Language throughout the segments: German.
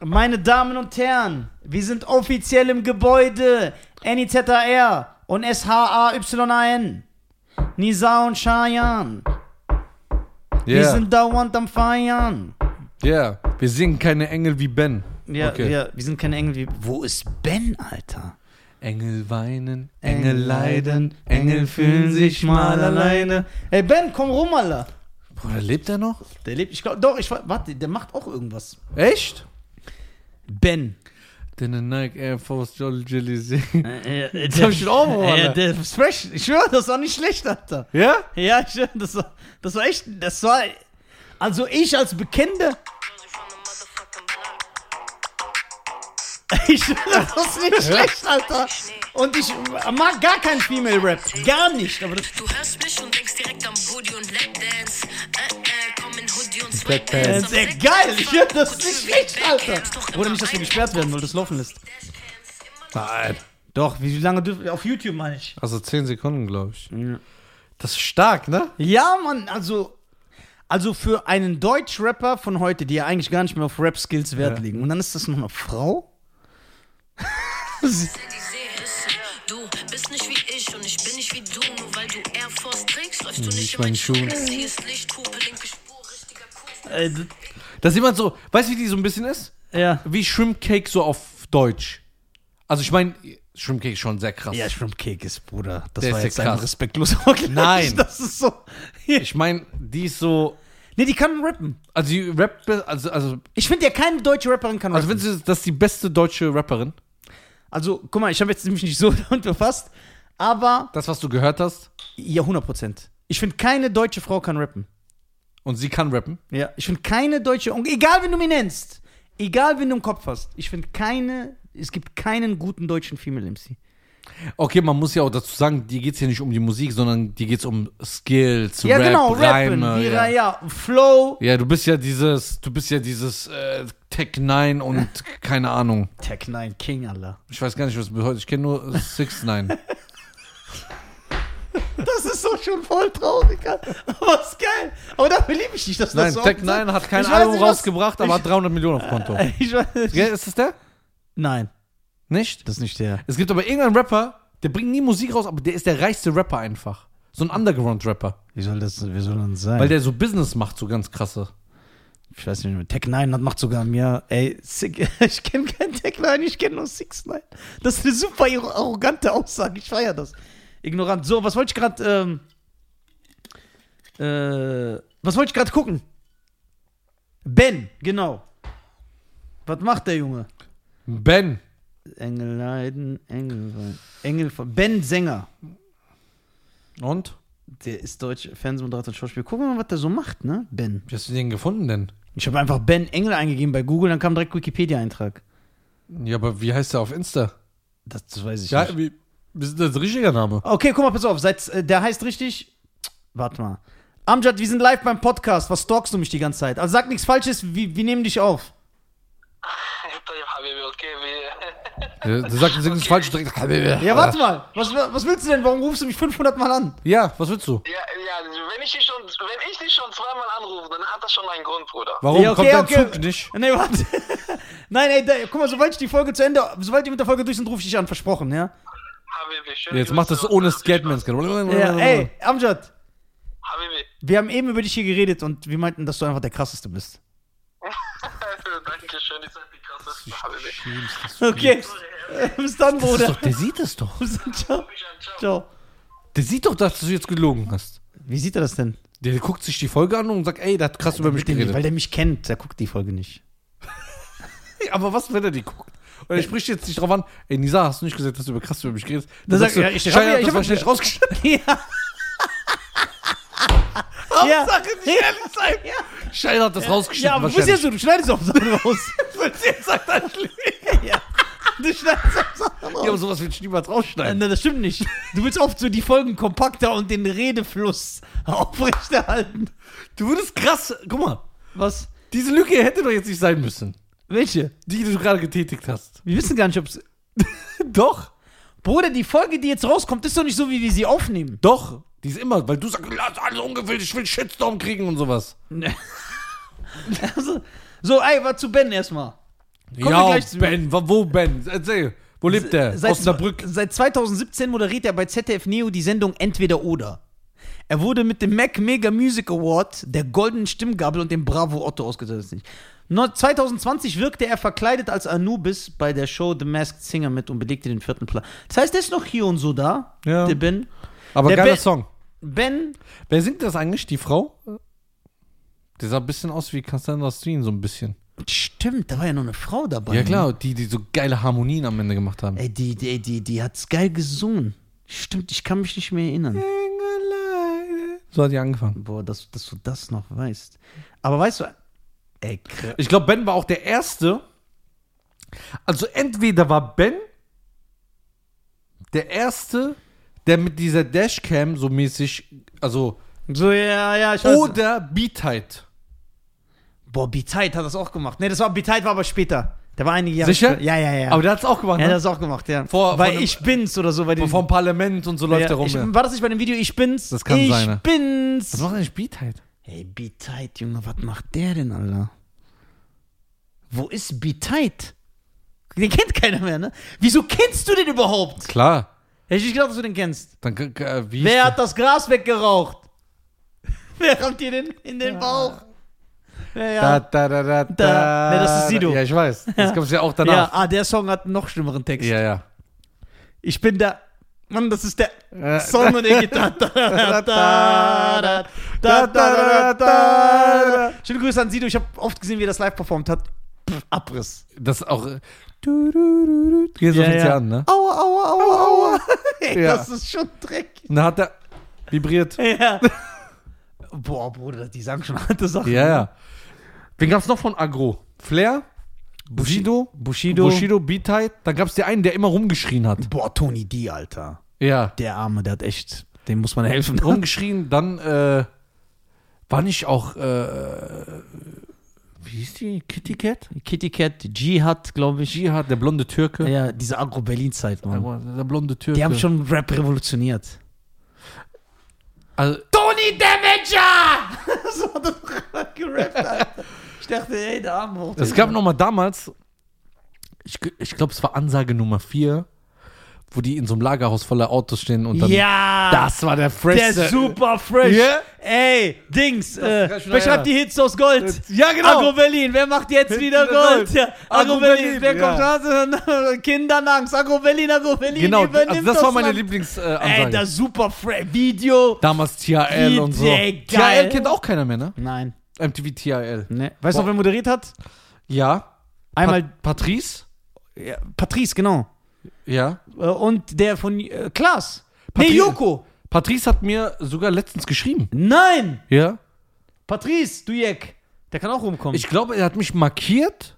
Meine Damen und Herren, wir sind offiziell im Gebäude. NIZAR und SHAYAN. Nisa und Shayan. Wir Ja, sind dauernd am Feiern. ja. Wir singen keine Engel wie Ben. Ja, Okay. ja, wir sind keine Engel wie. Wo ist Ben, Alter? Engel weinen, Engel leiden, Engel fühlen sich mal alleine. Ey, Ben, komm rum, Alter. Bruder, lebt er noch? Der lebt, ich glaube, doch, ich wa- warte, der macht auch irgendwas. Echt? Ben. Den Nike Air Force Jolly Jelly Äh, äh, Das hab ich schon auch mal, äh, Alter. der ist fresh. Ich schwöre, das war nicht schlecht, Alter. Ja? Ja, ich schwöre, das war, das war echt, das war, also ich als Bekennende, ich schwöre, das ist nicht schlecht, Alter. Und ich mag gar keinen Female Rap, gar nicht, aber das, Du hörst mich und denkst direkt am Booty und Lapdance. Äh, äh, Sweatpants. das ist echt geil. Ich schwöre, das nicht Alter. Oder nicht, dass wir gesperrt werden, weil das laufen lässt. Nein. Doch, wie lange dürfen wir, auf YouTube meine ich. Also 10 Sekunden, glaube ich. Das ist stark, ne? Ja, Mann, also, also für einen Deutsch-Rapper von heute, die ja eigentlich gar nicht mehr auf Rap-Skills Wert Ja. legen. Und dann ist das noch eine Frau? Du bist nicht wie ich und ich bin nicht wie du. Nur weil du Air Force trägst, läufst du nicht in meinen Schuhen. Das hier ist Lichthupe, linke Spur, richtiger Kurs. Äh, d- Das ist jemand so, weißt du, wie die so ein bisschen ist? ja. Wie Shrimp Cake so auf Deutsch. Also ich meine, Shrimp Cake ist schon sehr krass. Ja, Shrimp Cake ist, Bruder. Das Der war ist jetzt ja ein krass. respektloser Vergleich. Nein. Das ist so. Ich meine, die ist so, Nee, die kann rappen. also die Rap, also, also, Ich finde ja, keine deutsche Rapperin kann also rappen. wenn sie, das ist die beste deutsche Rapperin. Also, guck mal, ich habe jetzt nämlich nicht so damit befasst, aber Das, was du gehört hast. ja, 100 Prozent. Ich finde, keine deutsche Frau kann rappen. Und sie kann rappen. Ja, ich finde keine deutsche, und egal wen du mir nennst, egal wen du im Kopf hast, ich finde keine, es gibt keinen guten deutschen Female MC. Okay, man muss ja auch dazu sagen, dir geht's hier nicht um die Musik, sondern dir geht's um Skills, Ja, Rap, genau, rappen, Reime. ja. ja. Flow. ja, du bist ja dieses, du bist ja dieses äh, Tech 9 und keine Ahnung. Tech 9 King, Alter. Ich weiß gar nicht, was bedeutet. Ich kenne nur 6 9 So schon voll traurig, Alter. aber ist geil. Aber dafür liebe ich dich, dass Nein, das so Tech oft 9 hat kein Ich Album nicht, rausgebracht, aber hat 300 Millionen auf Konto. Ich weiß, ist das der? Nein, Nicht? das ist nicht der. Es gibt aber irgendeinen Rapper, der bringt nie Musik raus, aber der ist der reichste Rapper einfach. So ein Underground-Rapper. Wie soll das, wie soll das sein? Weil der so Business macht, so ganz krasse. ich weiß nicht, Tech 9 hat, macht sogar mehr. Ey, Sick, ich kenne keinen Tech 9, ich kenne nur 6 9 Das ist eine super arrogante Aussage, ich feiere das. Ignorant. So, was wollte ich gerade, ähm, äh, was wollte ich gerade gucken? Ben, genau. Was macht der Junge? Ben. Engel leiden, Engel. Engel von Ben Sänger. Und? Der ist deutsch Fernsehmoderator und Schauspieler. Gucken wir mal, was der so macht, ne? Ben. Wie hast du den gefunden denn? Ich habe einfach Ben Engel eingegeben bei Google, dann kam direkt Wikipedia-Eintrag. Ja, aber wie heißt der auf Insta? Das, das weiß ich Ja, nicht. wie, das ist ein richtiger Name. Okay, guck mal, pass auf. Seit, äh, der heißt richtig. Warte mal. Amjad, wir sind live beim Podcast. Was stalkst du mich die ganze Zeit? Also sag nichts Falsches, wir, wir nehmen dich auf. Okay, Ja, du sagst okay. nichts Falsches direkt. Ja, warte mal. Was, was willst du denn? Warum rufst du mich 500 Mal an? Ja, was willst du? Ja, ja wenn, ich dich schon, wenn ich dich schon zweimal anrufe, dann hat das schon einen Grund, Bruder. Warum ja, okay, kommt dein okay. Zug nicht? Nee, warte. Nein, ey, da, guck mal, sobald ich die Folge zu Ende, sobald die mit der Folge durch sind, rufe ich dich an, versprochen, ja? Habibi. Jetzt macht das ohne Skatman. Ja, ey, Amjad, Habibi, wir haben eben über dich hier geredet und wir meinten, dass du einfach der krasseste bist. danke schön, ich sag die krasseste. Habibi. Okay. Bis dann, Das Bruder. doch, der sieht es doch. Ciao. Ciao. Der sieht doch, dass du jetzt gelogen hast. Wie sieht er das denn? Der guckt sich die Folge an und sagt, ey, der hat krass über mich geredet. weil der mich kennt, der guckt die Folge nicht. Aber was, wenn er die guckt? Und er spricht jetzt nicht drauf an, ey, Nisa, hast du nicht gesagt, dass du über krass über mich geredet hast? Dann Dann sag- ja, ich- Schein hab- ich das hab- wahrscheinlich rausgeschnitten. Ja. Hauptsache nicht ehrlich sein. Schein hat das rausgeschnitten Ja, aber du bist ja so, du schneidest auch Sachen raus. Wenn sie jetzt schlimm. ja. Du schneidest auch Sachen Ja, aber raus. sowas will ich niemals rausschneiden. Nein, das stimmt nicht. Du willst oft so die Folgen kompakter und den Redefluss aufrechterhalten. Du würdest krass, guck mal, Was? diese Lücke hätte doch jetzt nicht sein müssen, Welche? die du gerade getätigt hast. Wir wissen gar nicht, ob es. Doch, Bruder, die Folge, die jetzt rauskommt, ist doch nicht so, wie wir sie aufnehmen. doch. Die ist immer, weil du sagst, lass alles ungefiltert, ich will Shitstorm kriegen und sowas. Also, so, ey, war zu Ben erstmal. Ja, gleich zu- Ben, wo, wo Ben? Erzähl. Wo lebt der? Seit, Osnabrück. seit 2017 moderiert er bei ZDF Neo die Sendung Entweder oder. Er wurde mit dem Mac Mega Music Award, der goldenen Stimmgabel und dem Bravo Otto ausgezeichnet. No- 2020 wirkte er verkleidet als Anubis bei der Show The Masked Singer mit und belegte den vierten Platz. Das heißt, der ist noch hier und so da, Ja. der Ben. Aber Der geiler Ben- Song. Ben, Wer singt das eigentlich? Die Frau? Der sah ein bisschen aus wie Cassandra Steen, so ein bisschen. stimmt, da war ja noch eine Frau dabei. Ja, klar, die, die so geile Harmonien am Ende gemacht haben. Ey, die, die, die, die hat's geil gesungen. Stimmt, ich kann mich nicht mehr erinnern. So hat die angefangen. Boah, dass, dass du das noch weißt. Aber weißt du, krass. Ich glaube, Ben war auch der Erste. Also entweder war Ben der Erste, der mit dieser Dashcam so mäßig, also So, ja, ja, ich weiß. oder Beatheit. Boah, Biteit hat das auch gemacht. Nee, das war, Biteit war aber später. Der war einige Jahre Sicher? später. Ja, ja, ja. Aber der hat es auch gemacht, ja, ne? das hat auch gemacht, ja. Vor- einem- ich bin's oder so. Bei dem, Vom Parlament und so läuft ja, der rum. ich, ja. War das nicht bei dem Video Ich bin's? Das kann ich sein, ne? bin's. Was macht eigentlich Beatheit? Ey, Biteit, Junge, was macht der denn, Alter? Wo ist Biteit? Den kennt keiner mehr, ne? Wieso kennst du den überhaupt? Klar. Hätte ich nicht gedacht, dass du den kennst. Dann, äh, wie Wer hat das Gras weggeraucht? Wer rammt dir den in den Bauch? Ja, Da, ja. da, da, da, Da. Nee, das ist Sido. Ja, ich weiß. Das kommt ja auch ja, danach. ah, der Song hat einen noch schlimmeren Text. Ja, ja. Ich bin der. Mann, das ist der Äh, Song und der Gitarre. Da, da, da, da, da, da, da, da. Schöne Grüße an Sido. Ich habe oft gesehen, wie er das live performt hat. Abriss. Das ist auch. äh, Du, du, du, du. So Ja, ja. an, ne? Aua, aua, aua, aua. Ey, Ja. Das ist schon dreckig. Und dann hat er vibriert. Ja. Boah, Bruder, die sagen schon alte Sachen. Ja, ja. Wen gab's noch von Agro? Flair? Bushido? Bushido. Bushido, Beatheit. Dann gab's den einen, der immer rumgeschrien hat. Boah, Tony D, Alter. Ja. Der Arme, der hat echt. Dem muss man helfen. Rumgeschrien, dann, äh, war nicht auch, äh, wie hieß die? Kitty Cat? Kitty Cat, Jihad, glaube ich. Jihad, der blonde Türke. Ja, diese Agro-Berlin-Zeit, Mann. Der blonde Türke. Die haben schon Rap revolutioniert. Also, Tony Damager! so hat er doch gerappt, Alter. Ich dachte, ey, der Arme hoch. Es gab noch mal damals, ich, ich glaube, es war Ansage Nummer 4, wo die in so einem Lagerhaus voller Autos stehen und dann. Ja! Das war der der freshste. super fresh. Ja? Ey, Dings, äh, wer schreibt die Hits aus Gold? Ja, genau. Agro Berlin, wer macht jetzt Hits wieder Gold? Gold. Ja, Agro Agro Berlin, wer kommt ja. raus? Kindernangst, Agro Berlin, Agro Berlin. Genau, übernimmt also das war meine. Lieblingsansage. Ey, das super fresh Video. Damals TRL und so. Geil. TRL kennt auch keiner mehr, ne? Nein. MTV TRL. Ne. Weißt du noch, wer moderiert hat? Ja. Einmal Pat Patrice? ja, Patrice, genau. Ja. Äh, Und der von äh, Klaas. Nee, Patri- Joko. Patrice hat mir sogar letztens geschrieben. Nein. Ja. Patrice, du Jeck. Der kann auch rumkommen. Ich glaube, er hat mich markiert.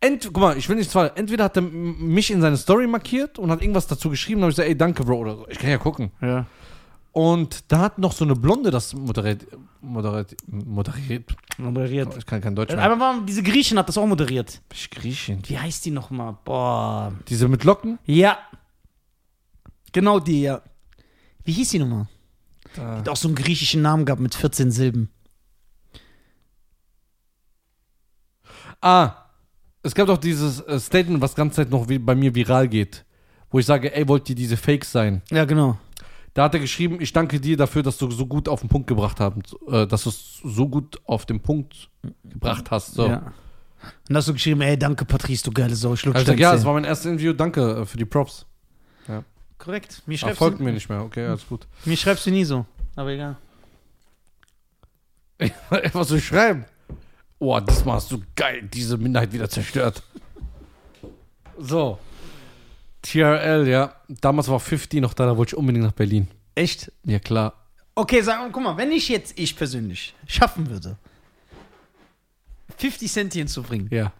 Ent, guck mal, ich will nicht zwar, entweder hat er mich in seine Story markiert und hat irgendwas dazu geschrieben, dann habe ich gesagt, ey, danke, Bro, oder so. Ich kann ja gucken. ja. Und da hat noch so eine Blonde das moderiert, moderiert, moderiert. Moderiert. Ich kann kein Deutsch mehr. Aber mal, diese Griechin hat das auch moderiert. Ich Griechin. Wie heißt die nochmal? Boah. Diese mit Locken? Ja. Genau die, ja. Wie hieß die nochmal? Da. Hat auch so einen griechischen Namen gehabt mit 14 Silben. Ah, es gab doch dieses äh, Statement, was ganze Zeit noch bei mir viral geht, wo ich sage, ey, wollt ihr diese Fakes sein? Ja, genau. Da hat er geschrieben, ich danke dir dafür, dass du so gut auf den Punkt gebracht hast, äh, dass du es so gut auf den Punkt gebracht hast. So. Ja. Und hast du geschrieben, ey, danke Patrice, du geile Sau. Ich Also ich sag, ja, es war mein erstes Interview, danke äh, für die Props. Korrekt. Mir schreibst, folgt du, mir nicht mehr, okay, alles gut. mir schreibst du nie so. Aber egal. Was soll ich schreiben? Oh, diesmal hast du geil diese Minderheit wieder zerstört. So. TRL, ja. Damals war 50 noch da, da wollte ich unbedingt nach Berlin. Echt? Ja, klar. Okay, sag, guck mal, wenn ich jetzt, ich persönlich, schaffen würde, 50 Cent hier hinzubringen, Ja.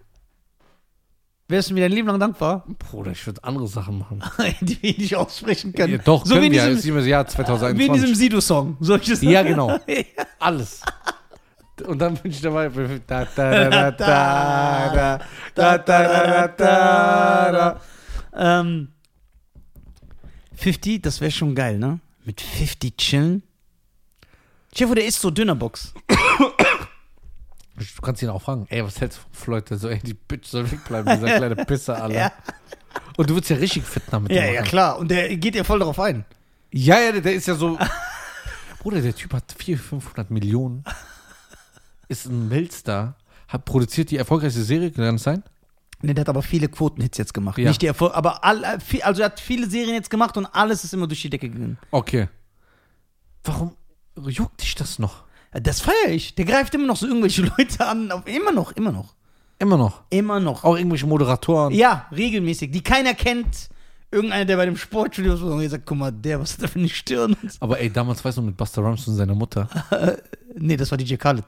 wärst du mir dein Leben lang dankbar? Bruder, ich würde andere Sachen machen. die wir nicht aussprechen können. Ja, doch, so können wie in wir. diesem, Ist immer das Jahr wie in 2021. diesem Sido-Song. Soll ich das Ja, genau. Alles. Und dann bin ich dabei. Da, da, da, da, da, da, da, da, da, da, da. Ähm, 50, das wäre schon geil, ne? Mit 50 chillen. Chef, der isst so Dönerbox. Du kannst ihn auch fragen, ey, was hältst du von Floyd? Der so, ey, die Bitch soll wegbleiben, dieser kleine Pisser, Alter. Ja. Und du willst ja richtig fit damit Ja, ja, klar. Und der geht ja voll darauf ein. Ja, ja, der, der ist ja so. Bruder, der Typ hat 400, 500 Millionen. Ist ein Weltstar. Hat produziert die erfolgreichste Serie, kann das sein? Ne, der hat aber viele Quotenhits jetzt gemacht. Ja. Nicht die Erfolg, aber all, äh, also er hat viele Serien jetzt gemacht und alles ist immer durch die Decke gegangen. Okay. Warum juckt dich das noch? Das feiere ich. Der greift immer noch so irgendwelche Leute an. Immer noch, immer noch. Immer noch. Immer noch. Auch irgendwelche Moderatoren. Ja, regelmäßig. Die keiner kennt. Irgendeiner, der bei dem Sportstudio so gesagt, guck mal, der, was hat der für eine Stirn? Aber ey, damals weißt du mit Buster Rhymes und seiner Mutter. nee, das war DJ Khaled.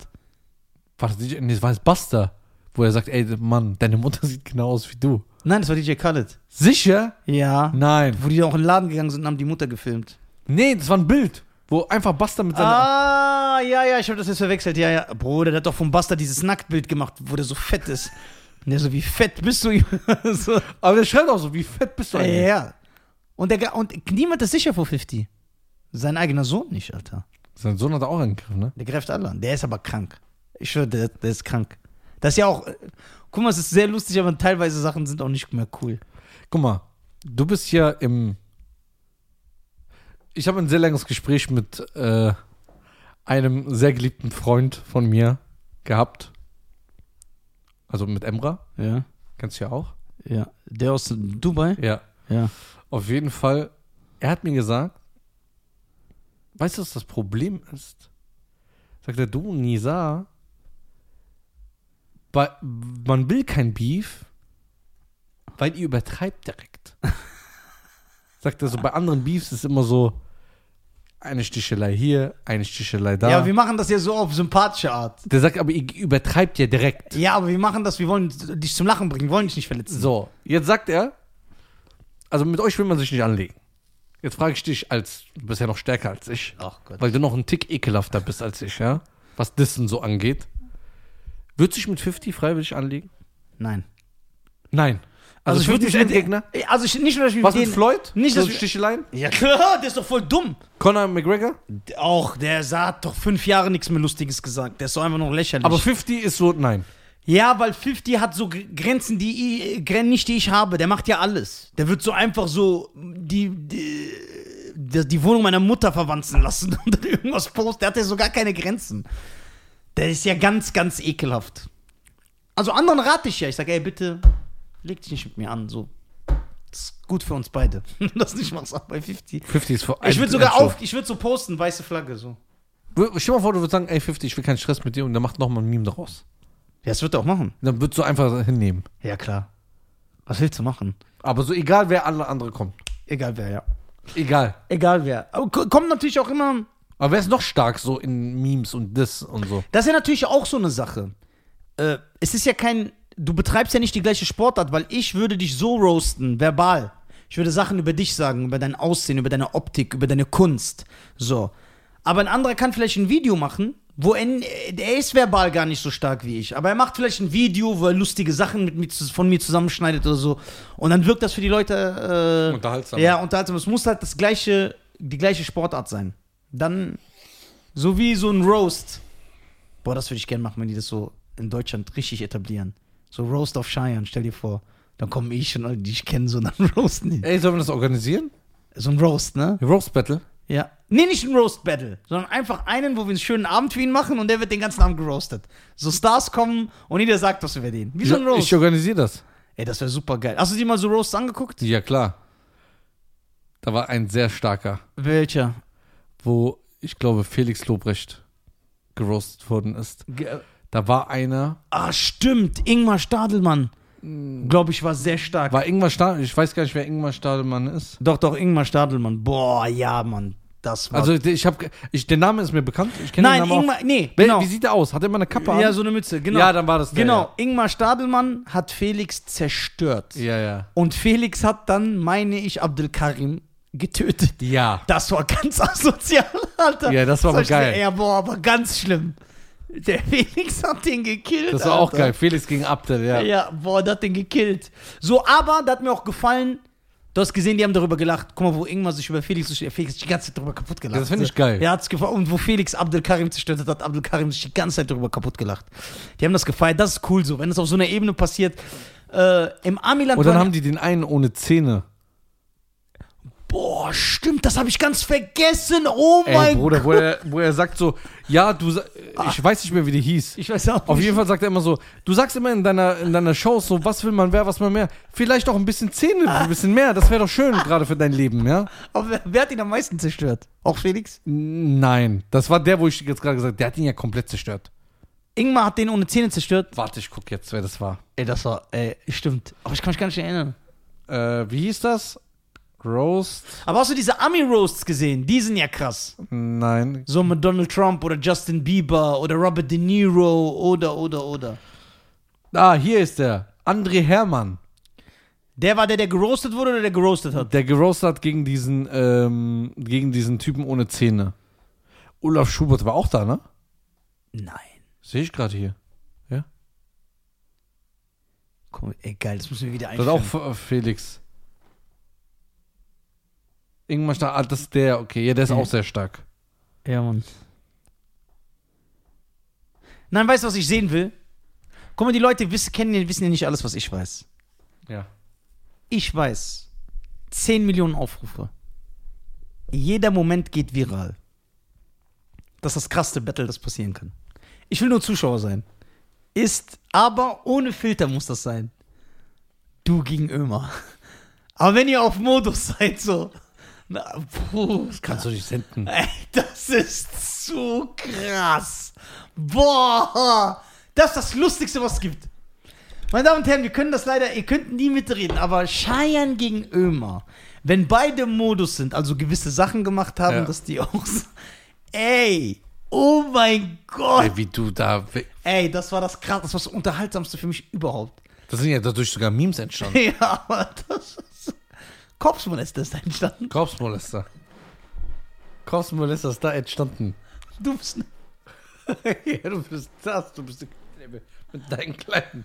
War das, nicht- nee, das war jetzt Buster. Wo er sagt, ey, Mann, deine Mutter sieht genau aus wie du. Nein, das war DJ Khaled. Sicher? Ja. Nein. Wo die auch in den Laden gegangen sind und haben die Mutter gefilmt. Nee, das war ein Bild. Wo einfach Buster mit seiner. Ah, ja, ja, ich habe das jetzt verwechselt. Ja, ja. Bruder, der hat doch vom Buster dieses Nacktbild gemacht, wo der so fett ist. Und der so, wie fett bist du? so. Aber der schreibt auch so, wie fett bist du Ja, eigentlich? ja. Und, der, und niemand ist sicher vor 50. Sein eigener Sohn nicht, Alter. Sein Sohn hat auch angegriffen, ne? Der greift alle an. Der ist aber krank. Ich schwöre, der, der ist krank. Das ist ja auch. Guck mal, es ist sehr lustig, aber teilweise Sachen sind auch nicht mehr cool. Guck mal, du bist ja im. Ich habe ein sehr langes Gespräch mit äh, einem sehr geliebten Freund von mir gehabt. Also mit Emra. Ja. Kennst du ja auch. Ja. Der aus Dubai? Ja. Ja. Auf jeden Fall. Er hat mir gesagt, weißt du, was das Problem ist? Sagt er, du, Nisa, man will kein Beef, weil ihr übertreibt direkt. Sagt er so, bei anderen Beefs ist immer so, eine Stichelei hier, eine Stichelei da. Ja, wir machen das ja so auf sympathische Art. Der sagt, aber ihr übertreibt ja direkt. Ja, aber wir machen das, wir wollen dich zum Lachen bringen, wollen dich nicht verletzen. So, jetzt sagt er, also mit euch will man sich nicht anlegen. Jetzt frage ich dich, als du bist ja noch stärker als ich, Ach Gott. weil du noch ein Tick ekelhafter bist als ich, ja, was Dissen so angeht. Würdest du dich mit 50 freiwillig anlegen? Nein. Nein. Also, ich würde mich Endgegner. Also ich, nicht nur, dass ich Was mit denen- Floyd? Nicht, so dass wir- Sticheleien? Ja klar, der ist doch voll dumm. Conor McGregor? Auch, der hat doch fünf Jahre nichts mehr Lustiges gesagt. Der ist doch einfach noch lächerlich. Aber 50 ist so, nein. ja, weil 50 hat so Grenzen, die ich, Gren- nicht die ich habe. Der macht ja alles. Der wird so einfach so die, die, die, die Wohnung meiner Mutter verwanzen lassen und dann irgendwas posten. Der hat ja so gar keine Grenzen. Der ist ja ganz, ganz ekelhaft. Also anderen rate ich ja. Ich sage, ey, bitte, leg dich nicht mit mir an. So. Das ist gut für uns beide. das nicht machst, auch bei 50. 50 ist vor Ich würde sogar auf, ich würde so posten, weiße Flagge, so. Stell dir mal vor, du würdest sagen, ey 50, ich will keinen Stress mit dir und der macht nochmal ein Meme daraus. Ja, das wird er auch machen. Dann würdest du einfach hinnehmen. Ja, klar. Was willst du machen? Aber so egal, wer alle andere kommt. Egal wer, ja. Egal. Egal wer. Aber ko- kommt natürlich auch immer. Aber wer ist noch stark so in Memes und das und so? Das ist ja natürlich auch so eine Sache. Äh, es ist ja kein. Du betreibst ja nicht die gleiche Sportart, weil ich würde dich so roasten, verbal. Ich würde Sachen über dich sagen, über dein Aussehen, über deine Optik, über deine Kunst. So. Aber ein anderer kann vielleicht ein Video machen, wo er, er ist verbal gar nicht so stark wie ich. Aber er macht vielleicht ein Video, wo er lustige Sachen mit von mir zusammenschneidet oder so. Und dann wirkt das für die Leute äh, Unterhaltsam. Ja, unterhaltsam. Es muss halt das gleiche, die gleiche Sportart sein. Dann so wie so ein Roast. Boah, das würde ich gerne machen, wenn die das so in Deutschland richtig etablieren. So Roast of Cheyenne, stell dir vor. Dann kommen ich und alle, die ich kenne, so dann roasten die. Ey, sollen wir das organisieren? So ein Roast, ne? Roast Battle? Ja. Nee, nicht ein Roast Battle, sondern einfach einen, wo wir einen schönen Abend für ihn machen und der wird den ganzen Abend geroastet. So Stars kommen und jeder sagt was über den. Wie so ein Roast. ich organisiere das. Ey, das wäre super geil. Hast du dir mal so Roasts angeguckt? Ja, klar. Da war ein sehr starker, Welcher? Wo ich glaube Felix Lobrecht geroastet worden ist. Da war einer, Ah, stimmt. Ingmar Stadelmann. Glaube ich, war sehr stark. war Ingmar Stadelmann, ich weiß gar nicht, wer Ingmar Stadelmann ist. Doch, doch, Ingmar Stadelmann. Boah, ja, Mann. Das war. Also ich habe, ich, der Name ist mir bekannt. Ich kenne den Nein, Namen Ingmar. Nee, auch. Wer, genau. Wie sieht der aus? Hat er immer eine Kappe an? Ja, so eine Mütze, genau. Ja, dann war das der, Genau, Ingmar Stadelmann hat Felix zerstört. Ja, ja. Und Felix hat dann, meine ich, Abdel Karim getötet. Ja. Das war ganz asozial, Alter. Ja, das war aber geil. Ja, boah, aber ganz schlimm. Der Felix hat den gekillt. Das war auch Alter. geil. Felix gegen Abdel, ja. Ja. boah, der hat den gekillt. So, aber, das hat mir auch gefallen, Du hast gesehen, die haben darüber gelacht. Guck mal, wo Ingmar sich über Felix, so- Felix sich die ganze Zeit darüber kaputt gelacht. Das find ich geil. Er hat's gefeiert. Und wo Felix Abdel Karim zerstört hat, hat Abdel Karim sich die ganze Zeit darüber kaputt gelacht. Die haben das gefeiert. Das ist cool so, wenn es auf so einer Ebene passiert. Äh, Im Amiland Und dann haben die den einen ohne Zähne. Boah, stimmt, das habe ich ganz vergessen. Oh Ey, mein Bruder, Gott. wo er, wo er sagt so, ja, du, ich weiß nicht mehr, wie die hieß. Ich weiß auch Auf nicht. jeden Fall sagt er immer so, du sagst immer in deiner, in deiner Show so, was will man mehr, was man mehr. Vielleicht auch ein bisschen Zähne, ein bisschen mehr. Das wäre doch schön, gerade für dein Leben, ja? Aber wer, wer hat ihn am meisten zerstört? Auch Felix? Nein, das war der, wo ich jetzt gerade gesagt habe, der hat ihn ja komplett zerstört. Ingmar hat den ohne Zähne zerstört. Warte, ich guck jetzt, wer das war. Ey, das war, ey, stimmt. Aber ich kann mich gar nicht erinnern. Äh, wie hieß das? Roast? Aber hast du diese Ami-Roasts gesehen? Die sind ja krass. Nein. So mit Donald Trump oder Justin Bieber oder Robert De Niro oder, oder, oder. Ah, hier ist der. André Hermann. Der war der, der geroastet wurde oder der geroastet hat? Der geroastet hat gegen diesen, ähm, gegen diesen Typen ohne Zähne. Olaf Schubert war auch da, ne? Nein. Sehe ich gerade hier. Komm, ey, geil, das müssen wir wieder Das ist einführen. auch Felix. Irgendwann stark. Ah, das ist der, okay. Ja, der ist auch sehr stark. Ja, Mann. Nein, weißt du, was ich sehen will? Guck mal, die Leute wissen, kennen, wissen ja nicht alles, was ich weiß. Ja. Ich weiß, 10 Millionen Aufrufe. Jeder Moment geht viral. Das ist das krasseste Battle, das passieren kann. Ich will nur Zuschauer sein. Ist, aber ohne Filter muss das sein. Du gegen Ömer. Aber wenn ihr auf Modus seid, so. Na, puh, Kannst du nicht senden. Ey, das ist zu krass. Boah, das ist das Lustigste, was es gibt. Meine Damen und Herren, wir können das leider, ihr könnt nie mitreden, aber Cheyenne gegen Ömer, wenn beide im Modus sind, also gewisse Sachen gemacht haben, Ja. dass die auch ey, oh mein Gott. Ey, wie du da. Ey, das war das krass, das war das unterhaltsamste für mich überhaupt. Das sind ja dadurch sogar Memes entstanden. Ja, aber das ist, Kopfsmolester ist da entstanden. Korpsmolester. Korpsmolester ist da entstanden. Du bist, ja, du bist das. Du bist mit deinen kleinen.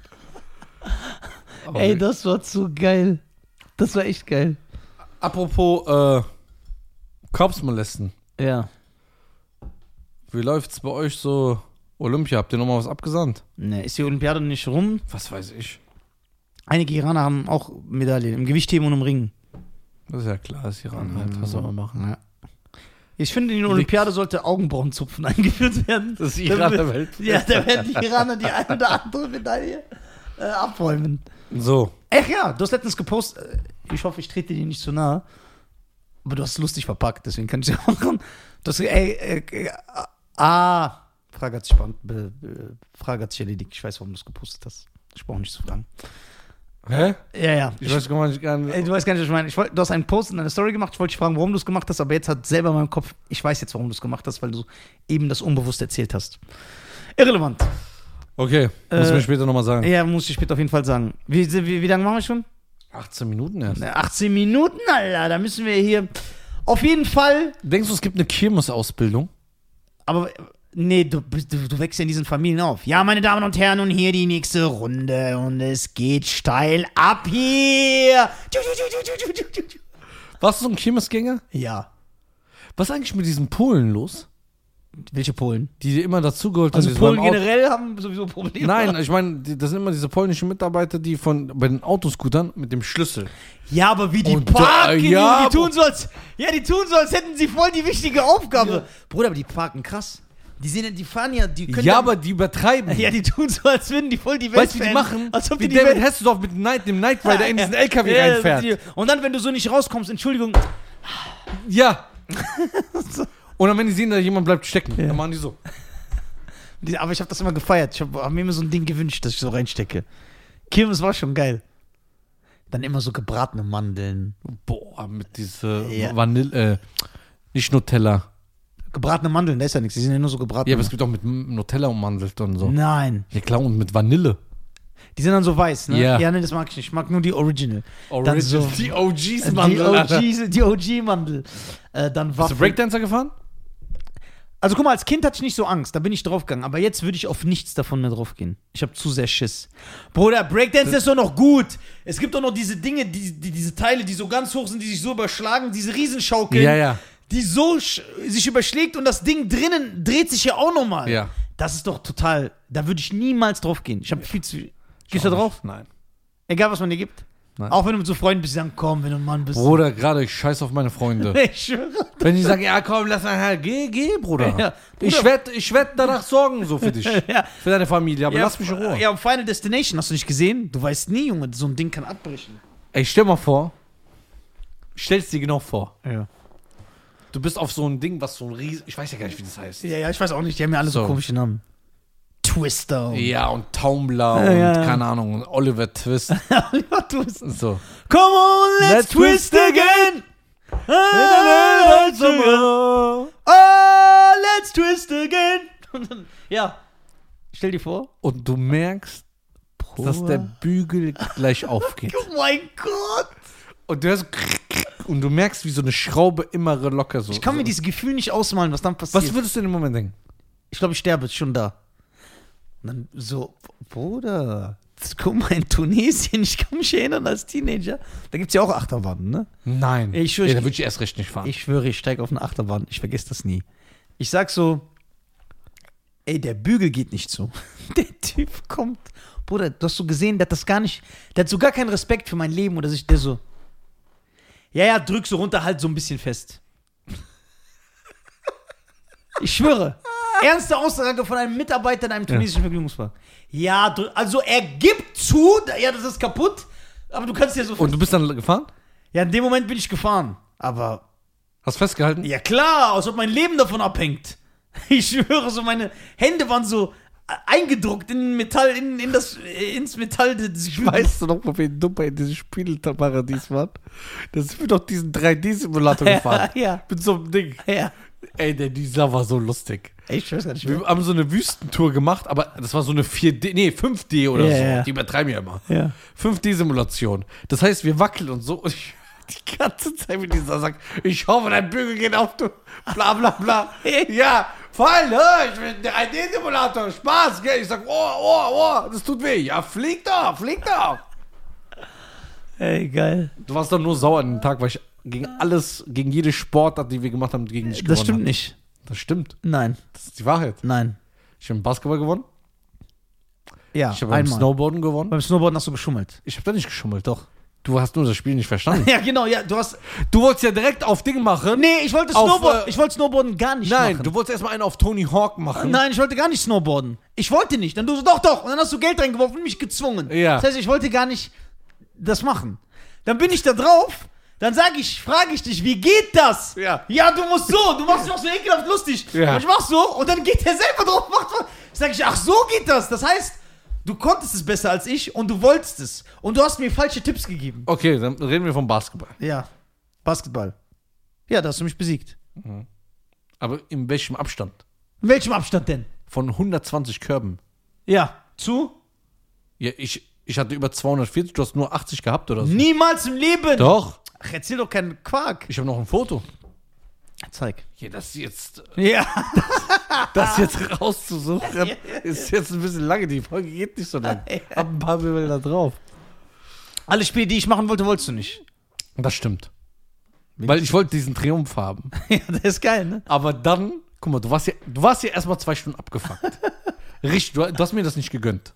Aber ey, das war zu geil. Das war echt geil. Apropos äh, Korpsmolesten. Ja. Wie läuft's bei euch so? Olympia, habt ihr nochmal was abgesandt? Ne, ist die Olympiade nicht rum? Was weiß ich. Einige Iraner haben auch Medaillen im Gewichtheben und im Ringen. Das ist ja klar, das ist Iran halt. Was soll man machen? Ja. Ich finde, in der Olympiade sollte Augenbrauenzupfen eingeführt werden. Das ist Iran der Welt. Ja, da werden die Iraner die eine oder andere Medaille äh, abräumen. So. Ach ja, du hast letztens gepostet, äh, ich hoffe, ich trete dir nicht zu nahe, aber du hast es lustig verpackt, deswegen kann ich es ja machen. Du hast, ey, äh, äh, ah, Frage hat sich, be, Frage hat sich erledigt. Ich weiß, warum du es gepostet hast. Ich brauche nicht zu fragen. Hä? Ja, ja. Ich weiß gar nicht, gar nicht. Du weißt gar nicht, was ich meine. Ich du hast einen Post in einer Story gemacht. Ich wollte dich fragen, warum du es gemacht hast, aber jetzt hat selber in meinem Kopf, ich weiß jetzt, warum du es gemacht hast, weil du eben das unbewusst erzählt hast. Irrelevant. Okay, muss Äh, mir später nochmal sagen. Ja, muss ich später auf jeden Fall sagen. Wie, wie, wie lange machen wir schon? 18 Minuten erst. Na, 18 Minuten, Alter. Da müssen wir hier. Auf jeden Fall. Denkst du, es gibt eine Kirmesausbildung? Aber. Nee, du, du, du wächst ja in diesen Familien auf. Ja, meine Damen und Herren, und hier die nächste Runde. Und es geht steil ab hier. Warst du so ein Kirmesgänger? Ja. Was ist eigentlich mit diesen Polen los? Welche Polen? Die dir immer dazugeholt haben. Also die so Polen generell haben sowieso Probleme. Nein, ich meine, die- das sind immer diese polnischen Mitarbeiter, die von bei den Autoscootern mit dem Schlüssel. Ja, aber wie die Und da- parken, ja, Junge, die tun so als, ja, die tun so, als hätten sie voll die wichtige Aufgabe. Bruder, aber die parken krass. Die sind, die fahren ja, die können Ja, ja, aber die übertreiben. ja, die tun so, als würden die voll die Welt weißt du, wie die machen? Als ob wie die David Welt Hasselhoff mit dem Knight, dem Knight Rider in diesen LKW Ja, reinfährt. die- Und dann, wenn du so nicht rauskommst, Entschuldigung, Ja. Und dann, wenn die sehen, da jemand bleibt stecken, dann machen die so. aber ich habe das immer gefeiert. Ich habe hab mir immer so ein Ding gewünscht, dass ich so reinstecke. Kirmes war schon geil. Dann immer so gebratene Mandeln. Boah, mit diese Ja. Vanille, äh, nicht Nutella. Gebratene Mandeln, da ist ja nichts, die sind ja nur so gebraten. Ja, aber es gibt auch mit Nutella ummantelt und so. Nein, Ja klar, und mit Vanille. die sind dann so weiß, ne? Ja. Ja, nee, das mag ich nicht. Ich mag nur die Original. Dann so- die OGs, die Alter. OG, die OG-Mandel. Äh, dann Bist du Waffel. Breakdancer gefahren? Also guck mal, als Kind hatte ich nicht so Angst, da bin ich draufgegangen. Aber jetzt würde ich auf nichts davon mehr draufgehen. Ich habe zu sehr Schiss. Bruder, Breakdance ist doch noch gut. Es gibt doch noch diese Dinge, die, die, diese Teile, die so ganz hoch sind, die sich so überschlagen, diese Riesenschaukeln, Ja, ja. Die so sich überschlägt und das Ding drinnen dreht sich ja auch nochmal. Ja. Das ist doch total, da würde ich niemals drauf gehen. Ich habe viel zu. Gehst du da drauf? Nein. Egal, was man dir gibt? Nein. Auch wenn du mit so Freunden bist, die sagen, komm, wenn du ein Mann bist. Bruder, gerade ich scheiß auf meine Freunde. Ich schwöre. Wenn die sagen, ja komm, lass mal her, geh, geh, Bruder. Ja. Ich Bruder. werde ich werd danach sorgen, so für dich. Ja. Für deine Familie, aber Ja, lass mich in Ruhe. Ja, und Final Destination hast du nicht gesehen? Du weißt nie, Junge, so ein Ding kann abbrechen. Ey, stell mal vor, stell's dir genau vor. Ja. Du bist auf so ein Ding, was so ein riesen, ich weiß ja gar nicht, wie das heißt. Ja, ja, ich weiß auch nicht, die haben ja alle so, So. komische Namen. Twister. und- Ja, und Tumblr Ja, und ja. keine Ahnung, Oliver Twist. ja, Twist. So. Come on, let's, Let's twist twist again. Ah, Oh, let's twist again. Und ja. Stell dir vor. Und du merkst, dass der Bügel gleich aufgeht. Oh mein Gott. Und du hörst und du merkst, wie so eine Schraube immer locker so. Ich kann mir so. dieses Gefühl nicht ausmalen, was dann passiert. Was würdest du in dem Moment denken? Ich glaube, ich sterbe, schon da. Und dann so, Bruder, guck mal in Tunesien, ich kann mich erinnern als Teenager. Da gibt es ja auch Achterbahnen, ne? Nein. Ich schwör, ja, da würde ich erst recht nicht fahren. Ich schwöre, ich steige auf eine Achterbahn. Ich vergesse das nie. Ich sag so, ey, der Bügel geht nicht zu. Der Typ kommt. Bruder, du hast so gesehen, der hat das gar nicht, der hat so gar keinen Respekt für mein Leben oder sich, der so, ja, ja, drück so runter, halt so ein bisschen fest. Ich schwöre. Ernste Aussage von einem Mitarbeiter in einem tunesischen Vergnügungspark. Ja, also er gibt zu, ja, das ist kaputt, aber du kannst ja so. und du bist dann gefahren? ja, in dem Moment bin ich gefahren. Aber Hast festgehalten? ja klar, als ob mein Leben davon abhängt. Ich schwöre, so meine Hände waren so eingedruckt in Metall, in, in das, ins Metall des Bügels. Weißt du noch, wo wir in Dubai in diesem Spielparadies waren? Da sind wir doch diesen 3D-Simulator gefahren. ja, Mit so einem Ding. ja. Ey, der dieser war so lustig. Ich weiß gar nicht mehr. Wir haben so eine Wüstentour gemacht, aber das war so eine 4D, nee, 5D oder Ja, so. ja. Die übertreiben ja immer. Ja. 5D-Simulation. Das heißt, wir wackeln und so. Und ich, die ganze Zeit mit dieser sagt, ich hoffe, dein Bügel geht auf, du. Bla bla bla. ja, voll, ne? Ich einen 3D-Simulator. Spaß, gell? Ich sag, oh, oh, oh, das tut weh. Ja, flieg doch, flieg doch. Ey, geil. Du warst doch nur sauer an dem Tag, weil ich gegen alles, gegen jede Sportart, die wir gemacht haben, gegen dich gewonnen Das stimmt habe. nicht. Das stimmt. Nein, Das ist die Wahrheit. nein. Ich habe im Basketball gewonnen. Ja, Ich habe beim einmal. Snowboarden gewonnen. Beim Snowboarden hast du geschummelt. Ich habe da nicht geschummelt, doch. Du hast nur das Spiel nicht verstanden. Ja, genau, ja, du hast. Du wolltest ja direkt auf Ding machen. Nee, ich wollte Auf, Snowboarden. äh, ich wollte Snowboarden gar nicht Nein, machen. du wolltest erstmal einen auf Tony Hawk machen. Nein, ich wollte gar nicht Snowboarden. Ich wollte nicht. Dann du so, doch, doch. Und dann hast du Geld reingeworfen und mich gezwungen. Ja. Das heißt, ich wollte gar nicht das machen. Dann bin ich da drauf. Dann sage ich, frage ich dich, wie geht das? Ja. Ja, du musst so. Du machst dich auch so ekelhaft lustig. Ja. Und ich mach so und dann geht der selber drauf. Macht. Sag ich, ach, so geht das. Das heißt, du konntest es besser als ich und du wolltest es. Und du hast mir falsche Tipps gegeben. Okay, dann reden wir vom Basketball. Ja. Basketball. Ja, da hast du mich besiegt. Aber in welchem Abstand? In welchem Abstand denn? Von 120 Körben. Ja. Zu? Ja, ich, ich hatte über 240, du hast nur 80 gehabt oder so. Niemals im Leben. Doch. Ach, erzähl doch keinen Quark. Ich habe noch ein Foto. Zeig. Ja, das jetzt, Ja. das jetzt rauszusuchen, ist jetzt ein bisschen lange. Die Folge geht nicht so lang. Hab ein paar Bilder drauf. Alle Spiele, die ich machen wollte, wolltest du nicht. Das stimmt. Weil ich wollte diesen Triumph haben. Ja, der ist geil, ne? Aber dann, guck mal, du warst ja, du warst ja erstmal zwei Stunden abgefuckt. Richtig, du, du hast mir das nicht gegönnt,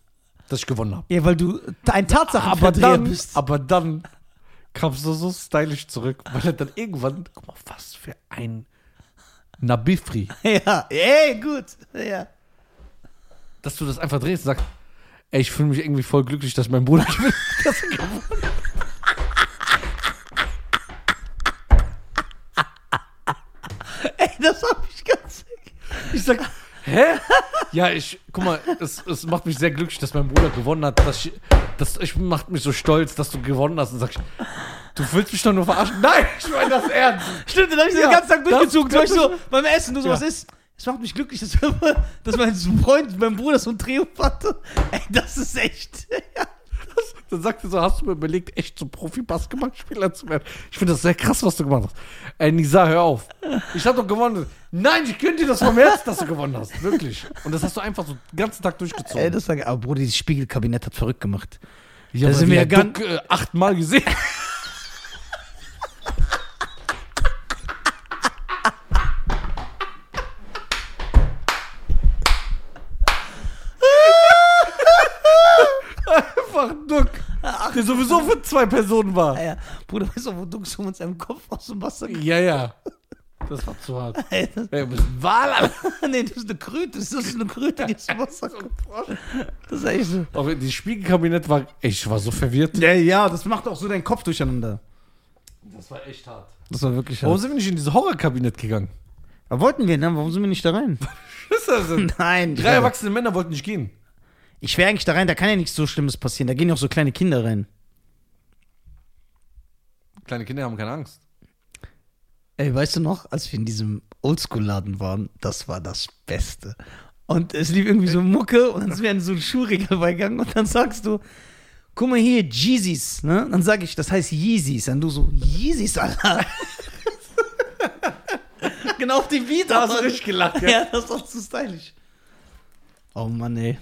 dass ich gewonnen habe. Ja, weil du ein Aber Tatsachenverdreher dann, bist. aber dann kamst du so stylisch zurück, weil er dann irgendwann, guck mal, was für ein Nabifri, Ja, ey, gut. Ja. dass du das einfach drehst und sagst, ey, ich fühle mich irgendwie voll glücklich, dass mein Bruder gewinnt. dass er gewonnen hat. Ey, das hab ich ganz. Ich sag, hä? Ja, ich, guck mal, es, es macht mich sehr glücklich, dass mein Bruder gewonnen hat. Dass ich, das ich macht mich so stolz, dass du gewonnen hast. Und sag ich, du willst mich doch nur verarschen. Nein, ich meine das ernst. Stimmt, dann hab ich Ja, den ganzen Tag durchgezogen. das Das, so beim Essen, du so, Ja. was ist? Es macht mich glücklich, dass, dass mein Freund, mein Bruder so ein Triumph hatte. Ey, das ist echt. Ja. Dann sagt er so, hast du mir überlegt, echt so Profi-Basketballspieler zu werden? Ich finde das sehr krass, was du gemacht hast. Ey, Nisa, hör auf. Ich hab doch gewonnen. Nein, ich könnte dir das vom Herzen, dass du gewonnen hast. Wirklich. Und das hast du einfach so den ganzen Tag durchgezogen. Ey, das war, aber Bruder, dieses Spiegelkabinett hat verrückt gemacht. ja, da sind wir ja gar- Duck, äh, achtmal gesehen. Der sowieso für zwei Personen war. Ja, ja. Bruder, weißt du, wo du so mit seinem Kopf aus dem Wasser Ja, ja. Das war zu hart. Ey, das, Ey, du bist ein Wal, Alter. Nee, das ist eine Kröte. Das ist eine Kröte, die aus dem Wasser kommt. Das ist echt so. Aber das Spiegelkabinett war. Ey, ich war so verwirrt. Ja, ja, das macht auch so deinen Kopf durcheinander. Das war echt hart. Das war wirklich Warum sind wir nicht in dieses Horrorkabinett gegangen? Aber wollten wir, ne? Warum sind wir nicht da rein? Schlüssel sind. Nein. Drei erwachsene Männer wollten nicht gehen. Ich wäre eigentlich da rein, da kann ja nichts so Schlimmes passieren. Da gehen ja auch so kleine Kinder rein. Kleine Kinder haben keine Angst. Ey, weißt du noch, als wir in diesem Oldschool-Laden waren, das war das Beste. Und es lief irgendwie so Mucke und dann sind wir in so ein Schuhregal beigegangen und dann sagst du, guck mal hier, Yeezys, ne? Dann sag ich, das heißt Yeezys. Und du so, Yeezys, Alter. genau auf die Beat. Da hast du richtig gelacht, ja. ja. das war zu stylisch. Oh Mann, ey.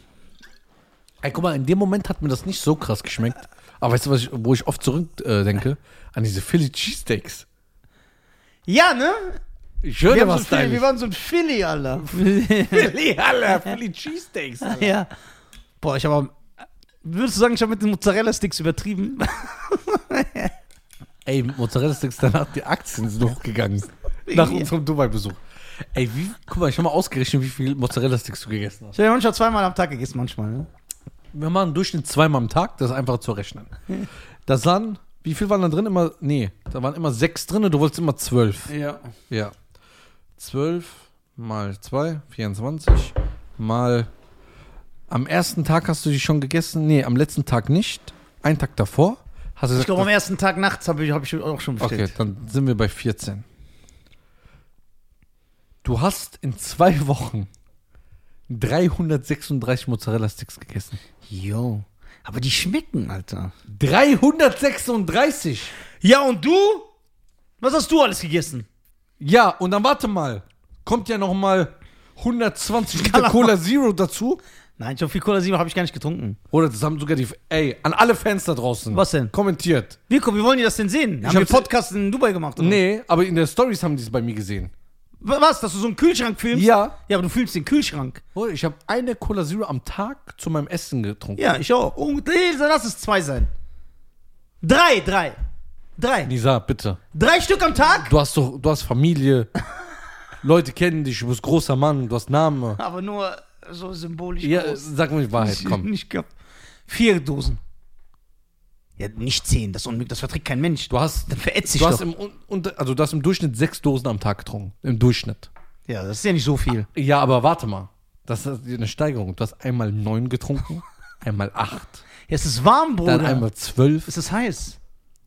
Ey, guck mal, in dem Moment hat mir das nicht so krass geschmeckt. Aber weißt du, was ich, wo ich oft zurückdenke? Äh, denke? An diese Philly Cheesesteaks. Ja, ne? Ich höre Wir, haben so was Philly, wir waren so ein Philly, Alter. Philly, Alter, Philly Cheesesteaks. Alter. ja. Boah, ich habe. Würdest du sagen, ich habe mit den Mozzarella-Sticks übertrieben? Ey, Mozzarella-Sticks, danach die Aktien sind hochgegangen. Nach unserem Dubai-Besuch. Ey, wie, guck mal, ich habe mal ausgerechnet, wie viel Mozzarella-Sticks du gegessen hast. Ich habe manchmal zweimal am Tag gegessen, manchmal. Ne? Wir machen Durchschnitt zweimal am Tag, das ist einfach zu rechnen. Da sahen, wie viel waren da drin? Immer, nee, da waren immer sechs drin, du wolltest immer zwölf. Ja. Ja. Zwölf mal zwei, 24, mal am ersten Tag hast du die schon gegessen? Nee, am letzten Tag nicht. Einen Tag davor. Hast du Ich glaube, am ersten Tag nachts habe ich, hab ich auch schon okay, bestellt. dann sind wir bei 14. Du hast in zwei Wochen 336 Mozzarella-Sticks gegessen. Jo. Aber die schmecken, Alter. 336! Ja, und du? Was hast du alles gegessen? Ja, und dann warte mal. Kommt ja noch mal 120 Liter. Cola Zero dazu. Nein, so viel Cola Zero habe ich gar nicht getrunken. Oder das haben sogar die. Ey, an alle Fans da draußen. Was denn? Kommentiert. Wie, wie wollen die das denn sehen? Haben wir Podcast in Dubai gemacht? Oder? Nee, aber in der Stories haben die es bei mir gesehen. Was, dass du so einen Kühlschrank filmst? Ja. Ja, aber du filmst den Kühlschrank. Ich habe eine Cola Zero am Tag zu meinem Essen getrunken. Ja, ich auch. Und nee, lass es zwei sein. Drei, drei. Drei. Nisa, bitte. Drei Stück am Tag? Du hast doch, du hast Familie. Leute kennen dich, du bist großer Mann, du hast Namen. Aber nur so symbolisch Ja, groß. sag mir die Wahrheit, komm. Nicht gehabt. Vier Dosen. Ja, nicht zehn, das, ist unmöglich, das verträgt kein Mensch. Du hast, Dann verätzt sich du hast doch. im, Un- also du hast im Durchschnitt sechs Dosen am Tag getrunken. Im Durchschnitt. Ja, das ist ja nicht so viel. Ja, aber warte mal. Das ist eine Steigerung. Du hast einmal neun getrunken, einmal acht, Ja, es ist warm, Bruder. dann einmal zwölf. Es ist heiß.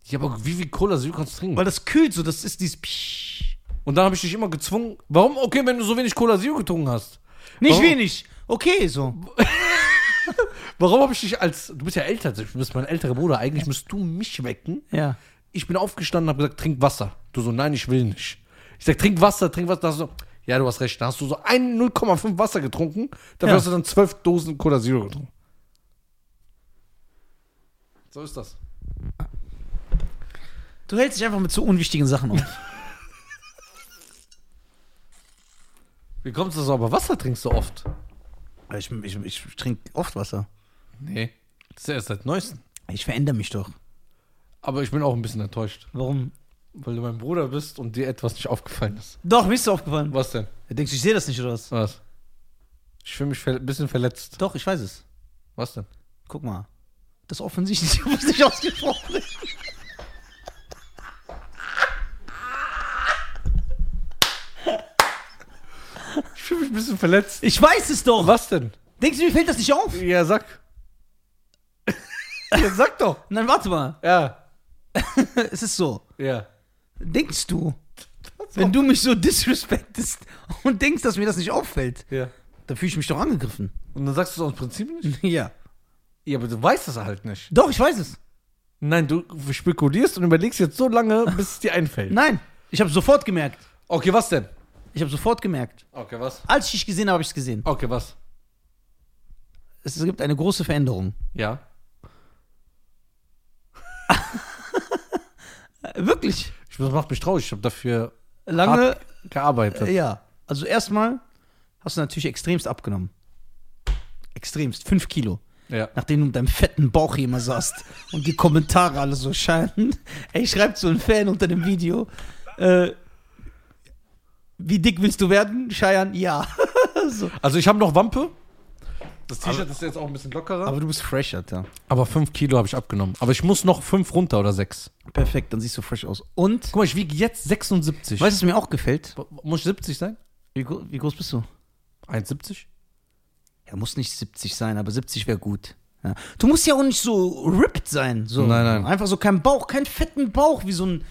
Ja, aber wie viel Cola Zero kannst du trinken? Weil das kühlt so, das ist dieses Psch. Und dann habe ich dich immer gezwungen. Warum? Okay, wenn du so wenig Cola Zero getrunken hast. Nicht Warum? wenig. Okay, so. Warum habe ich dich als. Du bist ja älter du bist mein älterer Bruder. Eigentlich müsstest du mich wecken. Ja. Ich bin aufgestanden und habe gesagt, trink Wasser. Du so, nein, ich will nicht. Ich sag, trink Wasser, trink Wasser. Da hast du so, ja, du hast recht. Da hast du so ein 0,5 Wasser getrunken. Dafür Ja. hast du dann zwölf Dosen Cola Zero getrunken. So ist das. Du hältst dich einfach mit so unwichtigen Sachen auf. Wie kommst du so, aber Wasser trinkst du oft? ich, ich, ich trinke oft Wasser. Nee. Das ist ja erst seit neuestem. Ich verändere mich doch. Aber ich bin auch ein bisschen enttäuscht, Warum? weil du mein Bruder bist und dir etwas nicht aufgefallen ist. Doch, mir ist es aufgefallen. Was denn? Du denkst, ich sehe das nicht, oder was? Was? Ich fühle mich ver ein bisschen verletzt. Doch, ich weiß es. Was denn? Guck mal. Das ist offensichtlich was nicht ausgesprochen. Ich fühle mich ein bisschen verletzt. Ich weiß es doch. Was denn? Denkst du, mir fällt das nicht auf? Ja, sag. Ja, sag doch. Nein, warte mal. Ja. Es ist so. Ja. Denkst du, wenn du mich so disrespektest und denkst, dass mir das nicht auffällt, Ja. dann fühle ich mich doch angegriffen. Und dann sagst du es aus Prinzip nicht? Ja. Ja, aber du weißt das halt nicht. Doch, ich weiß es. Nein, du spekulierst und überlegst jetzt so lange, bis es dir einfällt. Nein, ich habe sofort gemerkt. Okay, was denn? Ich habe sofort gemerkt. Okay, was? Als ich dich gesehen habe, habe ich es gesehen. Okay, was? Es gibt eine große Veränderung. Ja. Wirklich. Ich, das macht mich traurig. Ich habe dafür Lange. gearbeitet. Ja. Also erstmal hast du natürlich extremst abgenommen. Extremst. Fünf Kilo. Ja. Nachdem du mit deinem fetten Bauch hier immer saßt und die Kommentare alle so scheinen. Ey, schreibt so ein Fan unter dem Video. Äh, wie dick willst du werden? Scheiern, ja. so. Also ich habe noch Wampe. Das T-Shirt ist jetzt auch ein bisschen lockerer. Aber, du bist fresh, Alter. aber fünf Kilo habe ich abgenommen. Aber ich muss noch fünf runter oder sechs. Perfekt, dann siehst du fresh aus. Und, Guck mal, ich wiege jetzt 76. weißt du, was mir auch gefällt? Muss ich 70 sein? Wie, wie groß bist du? 1,70? Ja, muss nicht 70 sein, aber 70 wäre gut. Ja. Du musst ja auch nicht so ripped sein. So. Nein, nein. Einfach so kein Bauch, keinen fetten Bauch, wie so ein.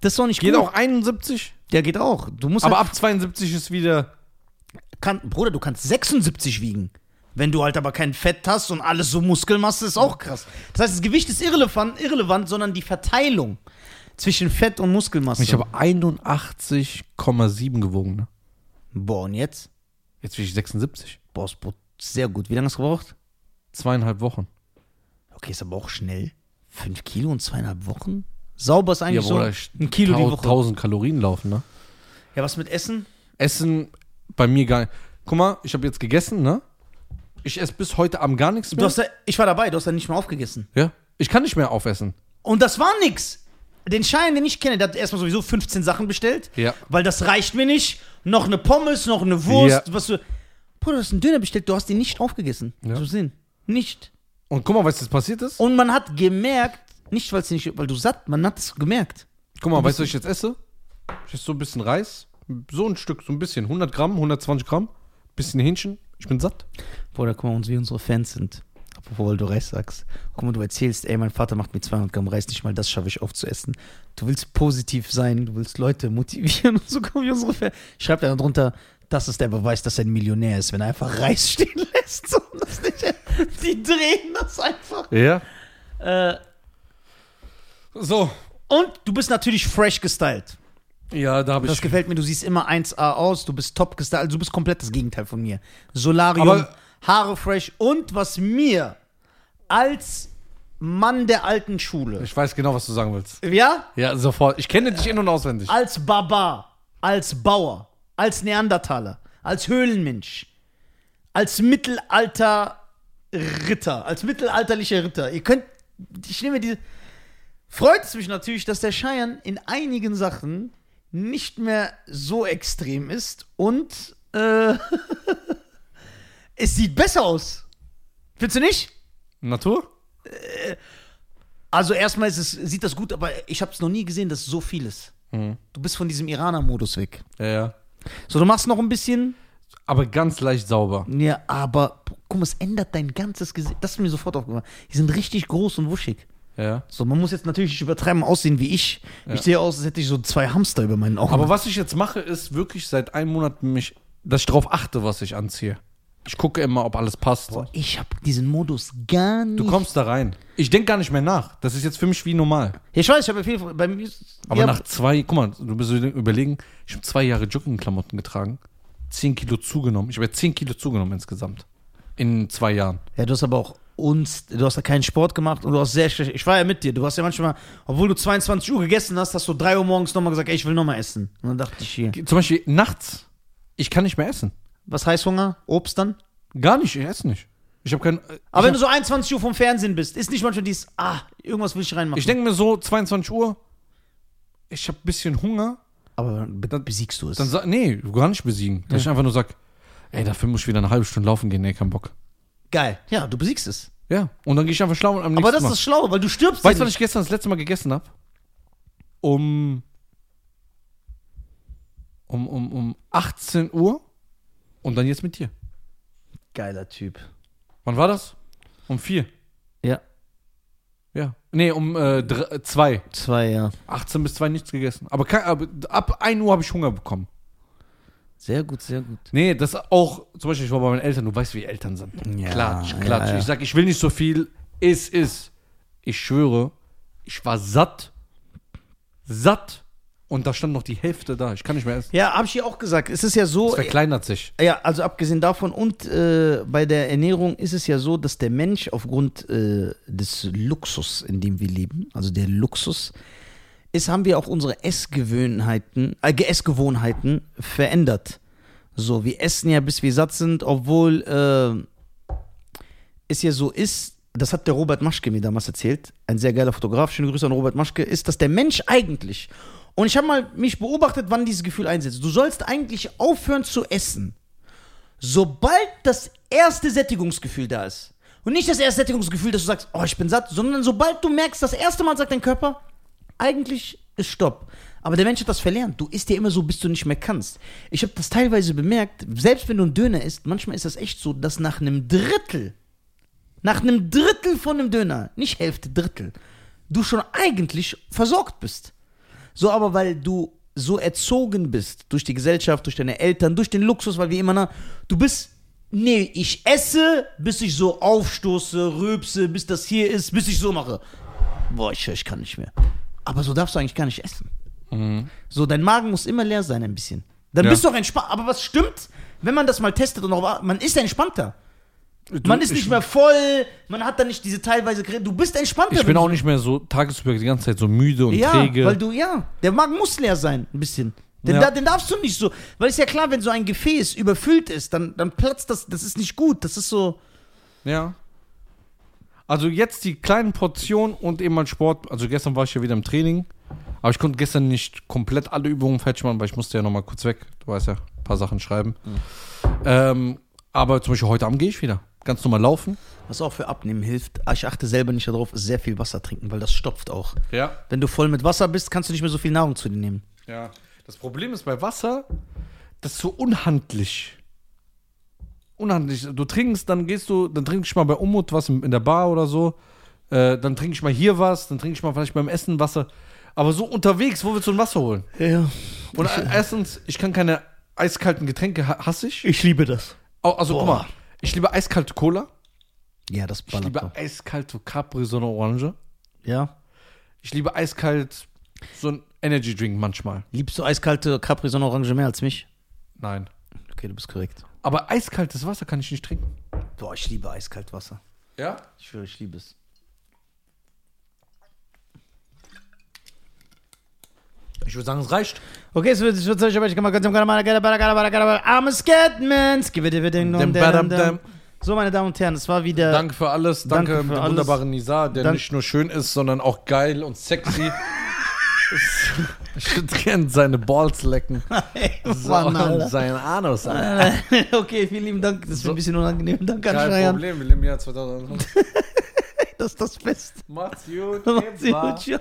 Das ist doch nicht Geht gut. auch 71? Der geht auch. Du musst Aber halt, ab 72 ist wieder. kann, Bruder, du kannst 76 wiegen. Wenn du halt aber kein Fett hast und alles so Muskelmasse, ist auch krass. Das heißt, das Gewicht ist irrelevant, irrelevant sondern die Verteilung zwischen Fett und Muskelmasse. Ich habe 81,7 gewogen, ne? Boah, und jetzt? Jetzt wiege ich 76. Boah, ist sehr gut. Wie lange hast du gebraucht? Zweieinhalb Wochen. Okay, ist aber auch schnell. Fünf Kilo und zweieinhalb Wochen? Sauber ist eigentlich Bruder, so ein Kilo die Woche. 1000 Kalorien laufen, ne? Ja, was mit Essen? Essen bei mir gar nicht. Guck mal, ich habe jetzt gegessen, ne? Ich esse bis heute Abend gar nichts Du mehr. hast ja, ich war dabei, du hast ja nicht mal aufgegessen. ja? Ich kann nicht mehr aufessen. Und das war nix. Den Schein, den ich kenne, der hat erstmal sowieso 15 Sachen bestellt. Ja. Weil das reicht mir nicht. Noch eine Pommes, noch eine Wurst. Ja. Was du. Bruder, du hast einen Döner bestellt, du hast ihn nicht aufgegessen. Ja. Zu sehen. Nicht. Und guck mal, was jetzt passiert ist. Und man hat gemerkt, nicht weil es nicht, weil du satt, man hat es gemerkt. Guck mal, weißt du, was ich jetzt esse? Ich esse so ein bisschen Reis. So ein Stück, so ein bisschen. 100 Gramm, 120 Gramm. Bisschen Hähnchen. Ich bin satt. Bruder, guck mal, uns, wie unsere Fans sind. Apropos, weil du Reis sagst. Guck mal, du erzählst, ey, mein Vater macht mir 200 Gramm Reis, nicht mal das schaffe ich aufzuessen. Du willst positiv sein, du willst Leute motivieren und so kommen wie unsere Fans. Schreibt einer drunter, das ist der Beweis, dass er ein Millionär ist, wenn er einfach Reis stehen lässt. So, das nicht, die drehen das einfach. Ja. Äh, So. und du bist natürlich fresh gestylt. Ja, da habe ich. Das gefällt mir, du siehst immer 1A aus, du bist top gestylt, also du bist komplett das Gegenteil von mir. Solarium, Aber- Haare fresh und was mir als Mann der alten Schule, Ich weiß genau, was du sagen willst. ja, Ja, sofort. Ich kenne dich in- und auswendig. als Barbar, als Bauer, als Neandertaler, als Höhlenmensch, als Mittelalter Ritter, als mittelalterlicher Ritter. Ihr könnt, ich nehme diese, freut es mich natürlich, dass der Scheiern in einigen Sachen nicht mehr so extrem ist und äh, es sieht besser aus. Findest du nicht? Natur? Also erstmal ist es, sieht das gut, aber ich habe es noch nie gesehen, dass so viel ist. Du bist von diesem Iraner-Modus weg. Ja, ja. So, du machst noch ein bisschen. Aber ganz leicht sauber. Ja, aber guck mal, es ändert dein ganzes Gesicht. Das ist mir sofort aufgefallen. Die sind richtig groß und wuschig. Ja. So, man muss jetzt natürlich nicht übertreiben aussehen wie ich. Ich sehe aus, als hätte ich so zwei Hamster über meinen Augen. Aber was ich jetzt mache, ist wirklich seit einem Monat mich, dass ich darauf achte, was ich anziehe. Ich gucke immer, ob alles passt. Boah, ich habe diesen Modus gar nicht. Du kommst da rein. Ich denke gar nicht mehr nach. Das ist jetzt für mich wie normal. Ja, ich weiß, ich habe ja viel. Bei mir, Aber ja, nach zwei, guck mal, du dir überlegen, ich habe zwei Jahre Joggingklamotten getragen, 10 Kilo zugenommen. Ich habe 10 Kilo zugenommen insgesamt. In zwei Jahren. Ja, du hast aber auch uns, du hast ja keinen Sport gemacht und du hast sehr schlecht. Ich war ja mit dir. Du hast ja manchmal, obwohl du 22 Uhr gegessen hast, hast du 3 Uhr morgens nochmal gesagt, ey, ich will nochmal essen. Und dann dachte ich hier, Zum Beispiel nachts, ich kann nicht mehr essen. was heißt Hunger? Obst dann? Gar nicht, ich esse nicht. Ich habe kein. Aber wenn du so 21 Uhr vom Fernsehen bist, ist nicht manchmal dieses, ah, irgendwas will ich reinmachen. Ich denke mir so, 22 Uhr, ich habe ein bisschen Hunger. aber be besiegst du es. Dann nee, gar nicht besiegen. Dass ich einfach nur sag, ey, dafür muss ich wieder eine halbe Stunde laufen gehen, nee, kein Bock. Geil. Ja, du besiegst es. Ja, und dann gehe ich einfach schlau und am nächsten Aber das Mal. ist das Schlaue, weil du stirbst Weißt du, ja was ich gestern das letzte Mal gegessen habe? Um, um, um, um 18 Uhr und dann jetzt mit dir. Geiler Typ. Wann war das? Um 4. Ja. Ja. Nee, um 2. Zwei, ja. 18 bis 2 nichts gegessen. Aber, kein, aber ab 1 Uhr habe ich Hunger bekommen. Sehr gut, sehr gut. Nee, das auch, zum Beispiel, ich war bei meinen Eltern, du weißt, wie Eltern sind. Ja, klatsch, ja, klatsch. ja. Ich sag, ich will nicht so viel, ist, ist. Ich schwöre, ich war satt, satt und da stand noch die Hälfte da. Ich kann nicht mehr essen. Ja, habe ich dir auch gesagt. Es ist ja so. Es verkleinert sich. Ja, also abgesehen davon und äh, bei der Ernährung ist es ja so, dass der Mensch aufgrund äh, des Luxus, in dem wir leben, also der Luxus, ist, haben wir auch unsere Essgewohnheiten, äh, Essgewohnheiten verändert. So, wir essen ja, bis wir satt sind, obwohl äh, es ja so ist, das hat der Robert Maschke mir damals erzählt, ein sehr geiler Fotograf, schöne Grüße an Robert Maschke, ist, dass der Mensch eigentlich, und ich habe mal mich beobachtet, wann dieses Gefühl einsetzt, du sollst eigentlich aufhören zu essen, sobald das erste Sättigungsgefühl da ist. Und nicht das erste Sättigungsgefühl, dass du sagst, oh, ich bin satt, sondern sobald du merkst, das erste Mal sagt dein Körper, eigentlich ist Stopp. Aber der Mensch hat das verlernt. Du isst ja immer so, bis du nicht mehr kannst. Ich habe das teilweise bemerkt, selbst wenn du einen Döner isst, manchmal ist das echt so, dass nach einem Drittel, nach einem Drittel von einem Döner, nicht Hälfte, Drittel, du schon eigentlich versorgt bist. So, aber weil du so erzogen bist durch die Gesellschaft, durch deine Eltern, durch den Luxus, weil wir immer nach, du bist, nee, ich esse, bis ich so aufstoße, rülpse, bis das hier ist, bis ich so mache. Boah, ich, ich kann nicht mehr. Aber so darfst du eigentlich gar nicht essen. So, dein Magen muss immer leer sein ein bisschen. Dann Ja. bist du auch entspannt. Aber was stimmt, wenn man das mal testet und auch, man ist entspannter. Man ist ich, nicht mehr voll, man hat dann nicht diese teilweise, du bist entspannter. Ich bin du auch nicht mehr so tagsüber die ganze Zeit so müde und ja, träge. weil du, ja, der Magen muss leer sein, ein bisschen. Den, Ja. da, den darfst du nicht so, weil ist ja klar, wenn so ein Gefäß überfüllt ist, dann, dann platzt das, das ist nicht gut, das ist so, Ja. Also jetzt die kleinen Portionen und eben mal Sport. Also gestern war ich ja wieder im Training. Aber ich konnte gestern nicht komplett alle Übungen fertig machen, weil ich musste ja noch mal kurz weg. Du weißt ja, ein paar Sachen schreiben. Ähm, aber zum Beispiel heute Abend gehe ich wieder. Ganz normal laufen. was auch für Abnehmen hilft. Ich achte selber nicht darauf, sehr viel Wasser trinken, weil das stopft auch. Ja. Wenn du voll mit Wasser bist, kannst du nicht mehr so viel Nahrung zu dir nehmen. Ja. Das Problem ist bei Wasser, das ist so unhandlich. Unhandlich. Du trinkst, dann gehst du, dann trinke ich mal bei Umut was in der Bar oder so. Äh, dann trinke ich mal hier was, dann trinke ich mal vielleicht beim Essen Wasser. Aber so unterwegs, wo willst du ein Wasser holen? Ja. Und erstens, ich kann keine eiskalten Getränke, ha- hasse ich. Ich liebe das. Au- Also guck Boah. mal, ich liebe eiskalte Cola. Ja, das Ich ballert liebe doch. eiskalte Capri Sonne Orange. Ja. Ich liebe eiskalt so ein Energy Drink manchmal. Liebst du eiskalte Capri Sonne Orange mehr als mich? Nein. Okay, du bist korrekt. Aber eiskaltes Wasser kann ich nicht trinken. Boah, ich liebe eiskalt Wasser. Ja? Ich schwöre, ich liebe es. Ich würde sagen, es reicht. Okay, es wird, es wird, ich habe mal ganz I'm scared, man. Give it, give it, ding, Dem, dong, badam, dam, dam. dam. So, meine Damen und Herren, es war wieder. Danke für alles. Danke, Danke für dem alles. wunderbaren Nizar, der Dank- nicht nur schön ist, sondern auch geil und sexy. Ich würde gerne seine Balls lecken. So, Mann, seinen Anus. Alter. okay, vielen lieben Dank. Das ist mir ein bisschen unangenehm. Danke an Kein Schreiern. Problem, wir leben im Jahr 2021. Das ist das Beste. Macht's gut. Macht's gut, ciao.